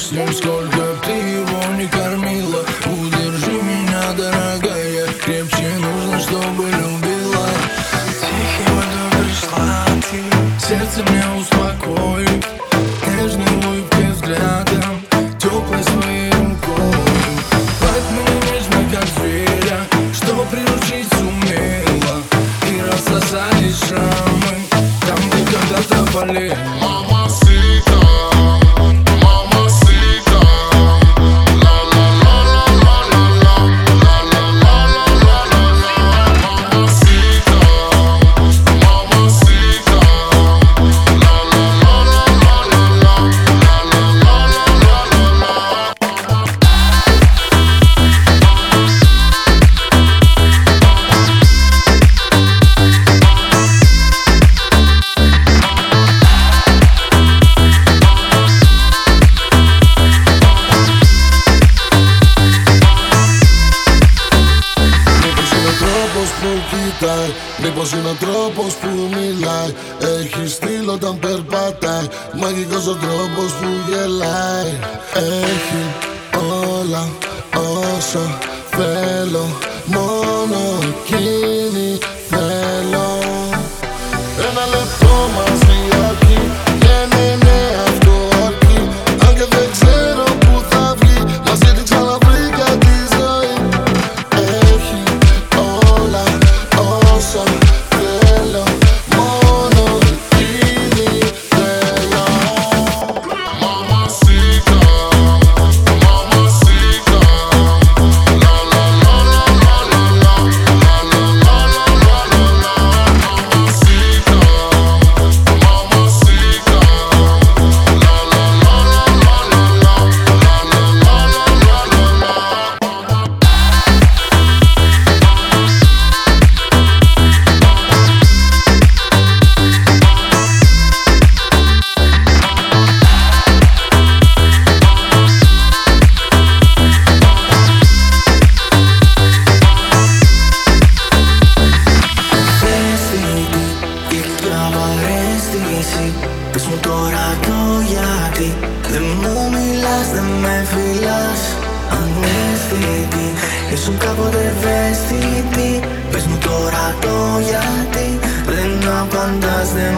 домашним Сколько ты его не кормила. Удержи меня, дорогая Крепче нужно, чтобы любила. Воду пришла ты Сердце мне успокой Нежной улыбкой взглядом Теплой своей рукой. Гладь меня нежно, как зверя Что приручить сумела. И рассосались шрамы Там, где когда-то болели κοιτάει Μήπως είναι ο τρόπος που μιλάει. Έχει στυλ όταν περπατάει. Μαγικός ο τρόπος που γελάει. Έχει όλα όσα θέλω. Μόνο εκείνη μιλάς, δεν με φιλάς Αναισθητή, ήσουν κάποτε ευαίσθητη. Πες μου τώρα το γιατί Δεν απαντάς, δεν